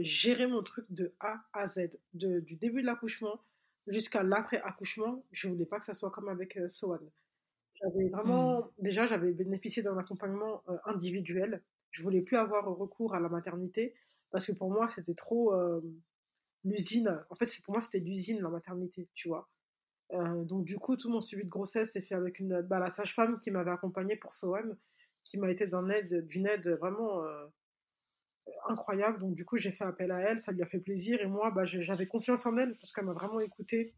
gérer mon truc de A à Z, de, du début de l'accouchement jusqu'à l'après-accouchement. Je voulais pas que ça soit comme avec euh, Sohan. J'avais vraiment, mmh. déjà, j'avais bénéficié d'un accompagnement individuel. Je voulais plus avoir recours à la maternité parce que pour moi, c'était trop l'usine. En fait, pour moi, c'était l'usine, la maternité, tu vois. Euh, donc du coup, tout mon suivi de grossesse s'est fait avec une, bah, la sage-femme qui m'avait accompagnée pour SOM, qui m'a été d'une aide, d'une aide vraiment euh, incroyable. Donc du coup, j'ai fait appel à elle, ça lui a fait plaisir. Et moi, bah, j'avais confiance en elle parce qu'elle m'a vraiment écoutée.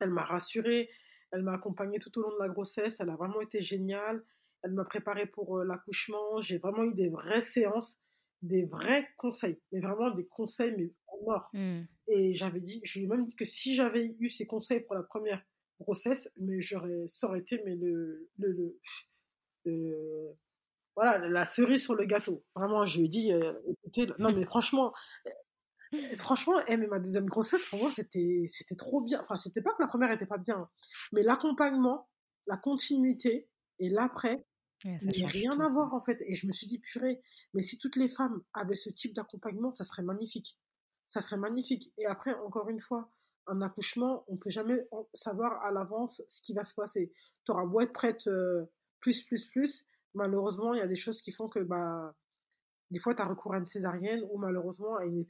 Elle m'a rassurée, elle m'a accompagnée tout au long de la grossesse. Elle a vraiment été géniale. Elle m'a préparée pour euh, l'accouchement. J'ai vraiment eu des vraies séances, des vrais conseils, mais vraiment des conseils mais en mort. Mmh. Et j'avais dit, je lui ai même dit que si j'avais eu ces conseils pour la première grossesse, mais j'aurais, ça aurait été mais le, le, le, voilà, la cerise sur le gâteau. Vraiment, je lui ai dit, euh, écoutez, non mais franchement, euh, franchement, elle, mais ma deuxième grossesse, pour moi, c'était, c'était trop bien. Enfin, c'était pas que la première était pas bien, mais l'accompagnement, la continuité et l'après, il n'y a rien à voir en fait. Et je me suis dit, purée, mais si toutes les femmes avaient ce type d'accompagnement, ça serait magnifique ça serait magnifique. Et après, encore une fois, un accouchement, on peut jamais savoir à l'avance ce qui va se passer. Tu auras beau être prête euh, plus, plus, plus. Malheureusement, il y a des choses qui font que, bah, des fois, tu as recours à une césarienne ou malheureusement à une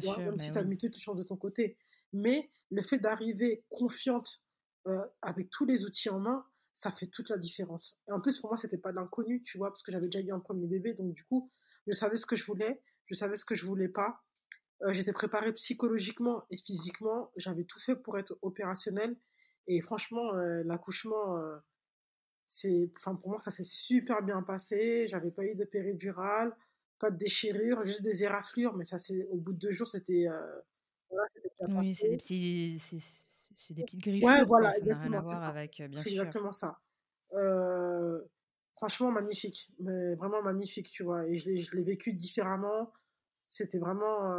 sûr, même si ta tu changes de ton côté. Mais le fait d'arriver confiante euh, avec tous les outils en main, ça fait toute la différence. Et en plus, pour moi, c'était pas d'inconnu, tu vois, parce que j'avais déjà eu un premier bébé. Donc, du coup, je savais ce que je voulais, je savais ce que je voulais pas. Euh, j'étais préparée psychologiquement et physiquement. J'avais tout fait pour être opérationnelle. Et franchement, euh, l'accouchement, c'est, enfin pour moi, ça s'est super bien passé. J'avais pas eu de péridurale, pas de déchirure, juste des éraflures. Mais ça, c'est au bout de deux jours, c'était voilà, oui, c'est des petits, c'est, des petites griffes. Ouais, voilà, exactement. C'est exactement ça. franchement, magnifique, mais vraiment magnifique, tu vois. Et je l'ai, vécu différemment C'était vraiment.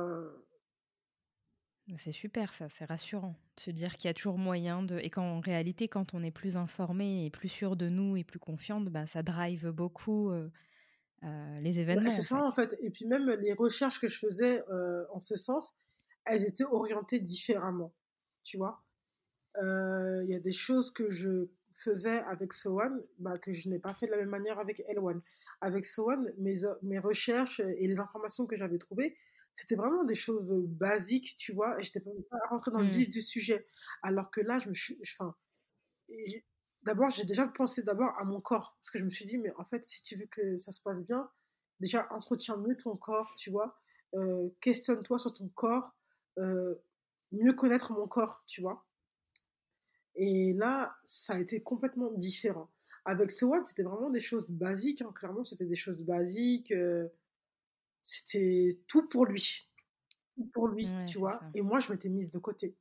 C'est super ça, c'est rassurant de se dire qu'il y a toujours moyen de et qu'en réalité quand on est plus informé et plus sûr de nous et plus confiante, bah, ça drive beaucoup, les événements, c'est ça, en fait et puis même les recherches que je faisais, en ce sens, elles étaient orientées différemment, tu vois? Il y a des choses que je faisais avec Sowan, bah, que je n'ai pas fait de la même manière avec Elwan. Avec Sowan, mes mes recherches et les informations que j'avais trouvées, c'était vraiment des choses basiques, tu vois, et j'étais pas rentrée dans le vif mmh. du sujet. Alors que là, je me suis, enfin, d'abord, j'ai déjà pensé d'abord à mon corps, parce que je me suis dit, mais en fait, si tu veux que ça se passe bien, déjà, entretiens mieux ton corps, tu vois, euh, questionne-toi sur ton corps, euh, mieux connaître mon corps, tu vois. Et là, ça a été complètement différent. Avec Swan, c'était vraiment des choses basiques, hein, clairement, c'était des choses basiques. Euh, c'était tout pour lui. Tout pour lui, tu vois? Et moi, je m'étais mise de côté.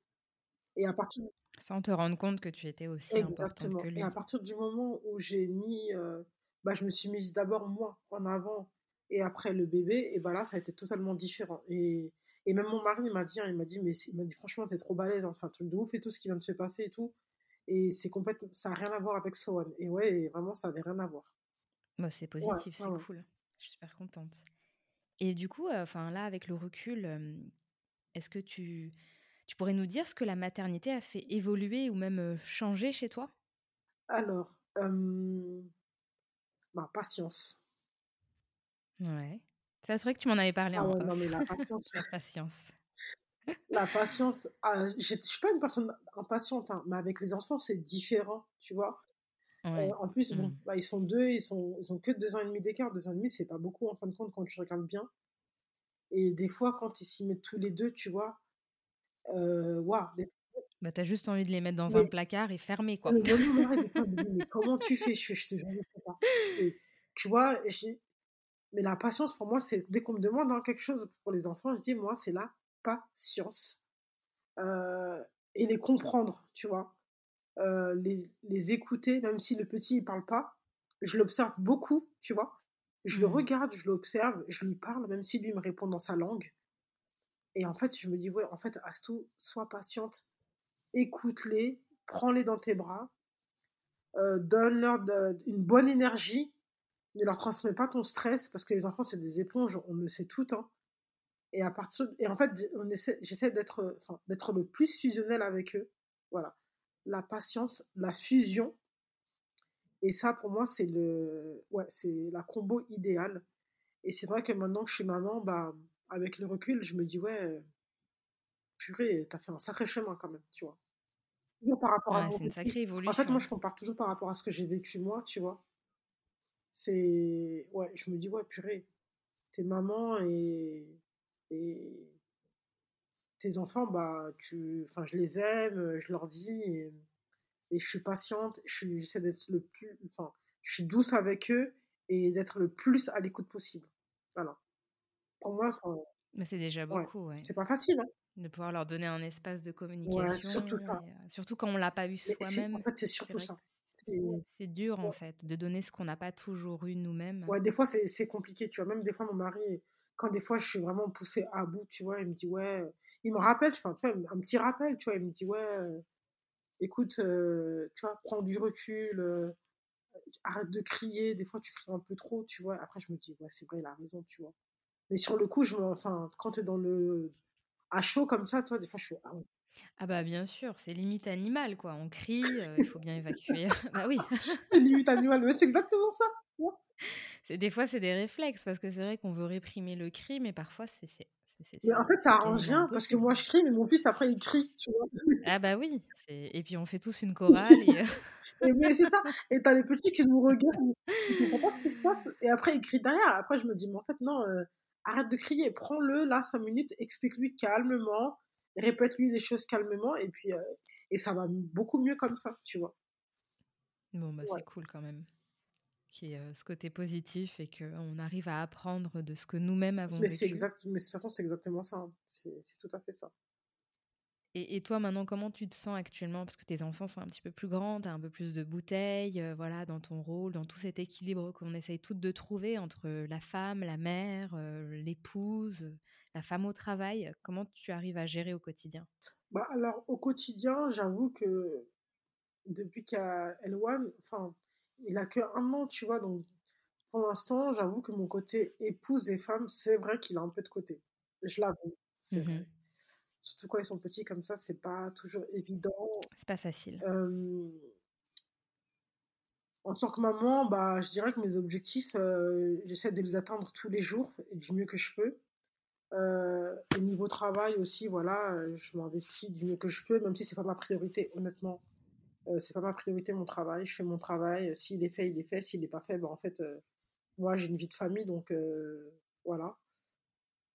Et à partir sans te rendre compte que tu étais aussi Exactement. que lui. Et à partir du moment où j'ai mis, euh, bah, je me suis mise d'abord moi en avant et après le bébé, et bah là, ça a été totalement différent. Et, et même mon mari m'a dit, hein, il m'a dit, mais il m'a dit, franchement, t'es trop balèze, hein, c'est un truc de ouf et tout ce qui vient de se passer et tout. Et c'est complètement, ça n'a rien à voir avec Sohan. Et ouais, vraiment, ça n'avait rien à voir. Bah, c'est positif, c'est cool. Je suis super contente. Et du coup, enfin là, avec le recul, est-ce que tu, tu pourrais nous dire ce que la maternité a fait évoluer ou même changer chez toi? Alors, ma patience. Ouais. Ça serait que tu m'en avais parlé ah en ouais, Non, mais la patience. la patience. la patience. Ah, je ne suis pas une personne impatiente, hein, mais avec les enfants, c'est différent, tu vois? Euh, en plus, bon, mmh. bah, ils sont deux, ils sont, ils ont que deux ans et demi d'écart. Deux ans et demi, c'est pas beaucoup en fin de compte quand tu regardes bien. Et des fois, quand ils s'y mettent tous les deux, tu vois, euh, waouh. Bah, t'as juste envie de les mettre dans un placard et fermer, quoi. Mais, mais comment tu fais? Je, fais, je te jure, je sais pas. tu vois, mais la patience, pour moi, c'est dès qu'on me demande hein, quelque chose pour les enfants, je dis, moi, c'est la patience. Euh, et les comprendre, tu vois. Euh, les, les, écouter, même si le petit il parle pas. Je l'observe beaucoup, tu vois. Je le mmh. regarde, je l'observe, je lui parle, même si lui me répond dans sa langue. Et en fait, je me dis, ouais, en fait, Astou, sois patiente, écoute-les, prends-les dans tes bras, euh, donne-leur une bonne énergie, ne leur transmets pas ton stress, parce que les enfants, c'est des éponges, on le sait tout. Hein. Et, à partir, et en fait, j'essaie d'être enfin, le plus fusionnel avec eux. Voilà la patience, la fusion. Et ça, pour moi, c'est le, ouais, c'est la combo idéale. Et c'est vrai que maintenant que je suis maman, bah, avec le recul, je me dis, ouais, purée, t'as fait un sacré chemin quand même, tu vois. Toujours par rapport à une sacrée évolution. En fait, moi, je compare toujours par rapport à ce que j'ai vécu moi, tu vois. C'est, ouais, je me dis, ouais, purée, t'es maman et, et tes enfants, bah, tu, enfin, je les aime, je leur dis, et, je suis patiente, j'essaie d'être le plus, enfin, je suis douce avec eux et d'être le plus à l'écoute possible. Voilà. Pour moi, mais c'est déjà beaucoup. Ouais. C'est pas facile. Hein. De pouvoir leur donner un espace de communication. surtout ça. Euh, surtout quand on l'a pas eu soi-même. En fait, c'est surtout ça. C'est dur en fait de donner ce qu'on n'a pas toujours eu nous-mêmes. Ouais, des fois c'est compliqué, tu vois. Même des fois, mon mari, quand des fois je suis vraiment poussée à bout, tu vois, il me dit ouais, il me rappelle, enfin, tu vois, un petit rappel, tu vois, il me dit, ouais, euh, écoute, euh, tu vois, prends du recul, euh, arrête de crier, des fois tu cries un peu trop, tu vois. Après, je me dis, ouais, c'est vrai, il a raison, tu vois. Mais sur le coup, je me, enfin, quand tu es dans le. à chaud comme ça, tu vois, des fois, je suis. Ah, ah bah bien sûr, c'est limite animal quoi. On crie, il faut bien évacuer. bah oui. c'est limite animal, mais c'est exactement ça. C'est des fois c'est des réflexes parce que c'est vrai qu'on veut réprimer le cri, mais parfois c'est en fait, ça arrange rien parce que moi je crie, mais mon fils après il crie, tu vois. Ah bah oui. Et puis on fait tous une chorale. Et... et mais c'est ça. Et t'as les petits qui nous regardent, ils comprennent pas ce qui se passe. Et après ils crient derrière. Après je me dis, mais en fait non, euh, arrête de crier, prends-le là cinq minutes, explique-lui calmement, répète-lui les choses calmement, et puis euh, et ça va beaucoup mieux comme ça, tu vois. Bon bah c'est cool quand même qui est ce côté positif et qu'on arrive à apprendre de ce que nous-mêmes avons mais vécu. Exact, mais de toute façon, c'est exactement ça. Hein. C'est tout à fait ça. Et, toi, maintenant, comment tu te sens actuellement? Parce que tes enfants sont un petit peu plus grands, tu as un peu plus de bouteilles, voilà, dans ton rôle, dans tout cet équilibre qu'on essaye toutes de trouver entre la femme, la mère, l'épouse, la femme au travail. Comment tu arrives à gérer au quotidien? Bah, Alors, au quotidien, j'avoue que depuis qu'il y a Elwan, enfin, il a que un an, tu vois, donc pour l'instant, j'avoue que mon côté épouse et femme, c'est vrai qu'il a un peu de côté. Je l'avoue, c'est vrai. Mmh Surtout quand ils sont petits comme ça, c'est pas toujours évident. C'est pas facile. en tant que maman, bah, je dirais que mes objectifs, j'essaie de les atteindre tous les jours et du mieux que je peux. Euh, et niveau travail aussi, voilà, je m'investis du mieux que je peux, même si c'est pas ma priorité, honnêtement. Euh, c'est pas ma priorité mon travail. Je fais mon travail. S'il est fait, il est fait. S'il n'est pas fait, ben, en fait, moi j'ai une vie de famille, donc voilà.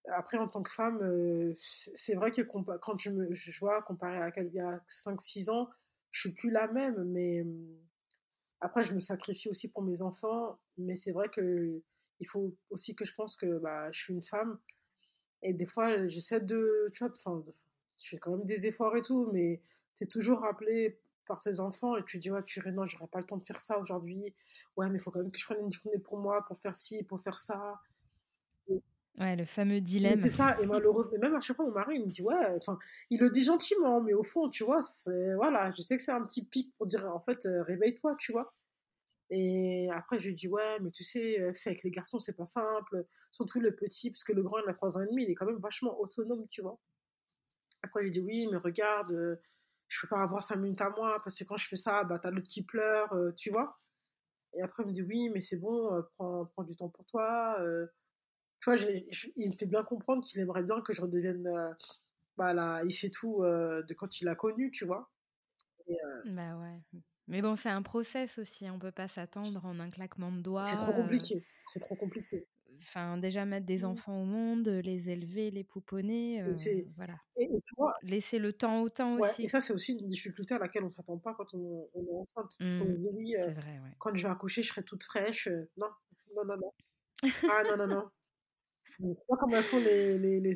Après, en tant que femme, c'est vrai que quand je, me, je vois, comparé à il y a 5-6 ans, je suis plus la même, mais après, je me sacrifie aussi pour mes enfants, mais c'est vrai que il faut aussi que je pense que bah, je suis une femme, et des fois, j'essaie de, tu vois, je fais quand même des efforts et tout, mais tu toujours rappelé par tes enfants et tu dis, ouais, tu non, j'aurais pas le temps de faire ça aujourd'hui. Ouais, mais il faut quand même que je prenne une journée pour moi, pour faire ci, pour faire ça. Ouais, le fameux dilemme. C'est ça, et malheureusement, même à chaque fois, mon mari, il me dit, ouais, enfin, il le dit gentiment, mais au fond, tu vois, c'est, voilà, je sais que c'est un petit pic pour dire, en fait, euh, réveille-toi, tu vois. Et après, je lui dis, ouais, mais tu sais, euh, faire avec les garçons, c'est pas simple, surtout le petit, parce que le grand, il a 3 ans et demi, il est quand même vachement autonome, tu vois. Après, je lui dis, oui, mais regarde, euh, je peux pas avoir 5 minutes à moi, parce que quand je fais ça, bah, t'as l'autre qui pleure, tu vois. Et après, il me dit, oui, mais c'est bon, prends, prends, du temps pour toi tu vois, il me fait bien comprendre qu'il aimerait bien que je redevienne euh, bah, là, il sait tout euh, de quand il a connu, tu vois. Euh bah ouais. Mais bon, c'est un process aussi. On peut pas s'attendre en un claquement de doigts. C'est trop compliqué. C'est trop compliqué. Enfin, déjà mettre des mmh. enfants au monde, les élever, les pouponner, voilà. Et, Laisser le temps au temps aussi. Et ça, c'est aussi une difficulté à laquelle on s'attend pas quand on, est enceinte. on mmh. dit oui, vrai, quand je vais accoucher, je serai toute fraîche. non, non, non, non. ah non, non, non. C'est pas comme elles font les, les, les,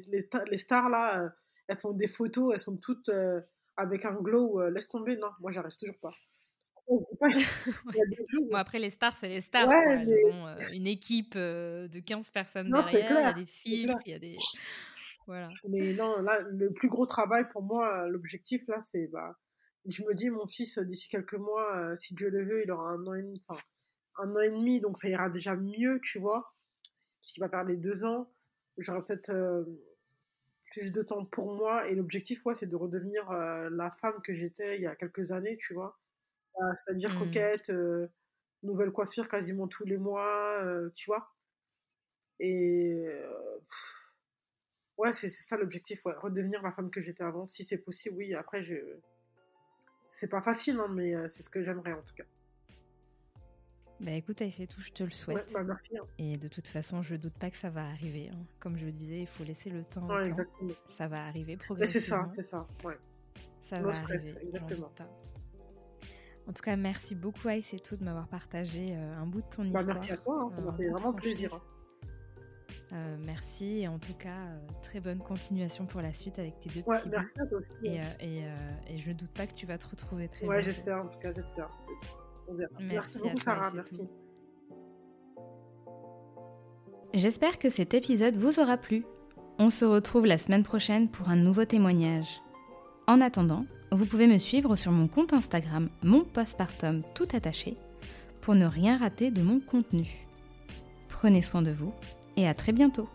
les, stars là, euh, elles font des photos, elles sont toutes euh, avec un glow, euh, laisse tomber, non, moi j'arrive toujours pas. bon, après, les stars, c'est les stars. Elles ont une équipe de 15 personnes derrière, il y a des films, il y a des. Voilà. Mais non, là, le plus gros travail pour moi, l'objectif là, c'est. Bah, je me dis, mon fils, d'ici quelques mois, si Dieu le veut, il aura un an et demi, enfin, un an et demi, donc ça ira déjà mieux, tu vois parce qu'il va faire les deux ans, j'aurai peut-être euh, plus de temps pour moi. Et l'objectif, ouais, c'est de redevenir euh, la femme que j'étais il y a quelques années, tu vois. Euh, c'est-à-dire mmh. coquette, nouvelle coiffure quasiment tous les mois, tu vois. Et ouais, c'est ça l'objectif, ouais, redevenir la femme que j'étais avant, si c'est possible, oui. Après, je... c'est pas facile, hein, mais c'est ce que j'aimerais en tout cas. Bah écoute, tout, je te le souhaite. Bah, merci. Hein. Et de toute façon, je doute pas que ça va arriver. Hein. Comme je le disais, il faut laisser le temps. exactement. Ça va arriver progressivement. c'est ça, c'est ça. Ouais. Ça va arriver. Exactement. En tout cas, merci beaucoup tout de m'avoir partagé euh, un bout de ton bah, histoire. Merci à toi, hein. ça m'a fait vraiment plaisir. Euh, merci et en tout cas, euh, très bonne continuation pour la suite avec tes deux petits merci à toi aussi. Et, et, et, je ne doute pas que tu vas te retrouver très Ouais, j'espère, en tout cas, j'espère. Merci, beaucoup, Sarah. Merci. J'espère que cet épisode vous aura plu. On se retrouve la semaine prochaine pour un nouveau témoignage. En attendant, vous pouvez me suivre sur mon compte Instagram, mon postpartum tout attaché, pour ne rien rater de mon contenu. Prenez soin de vous et à très bientôt.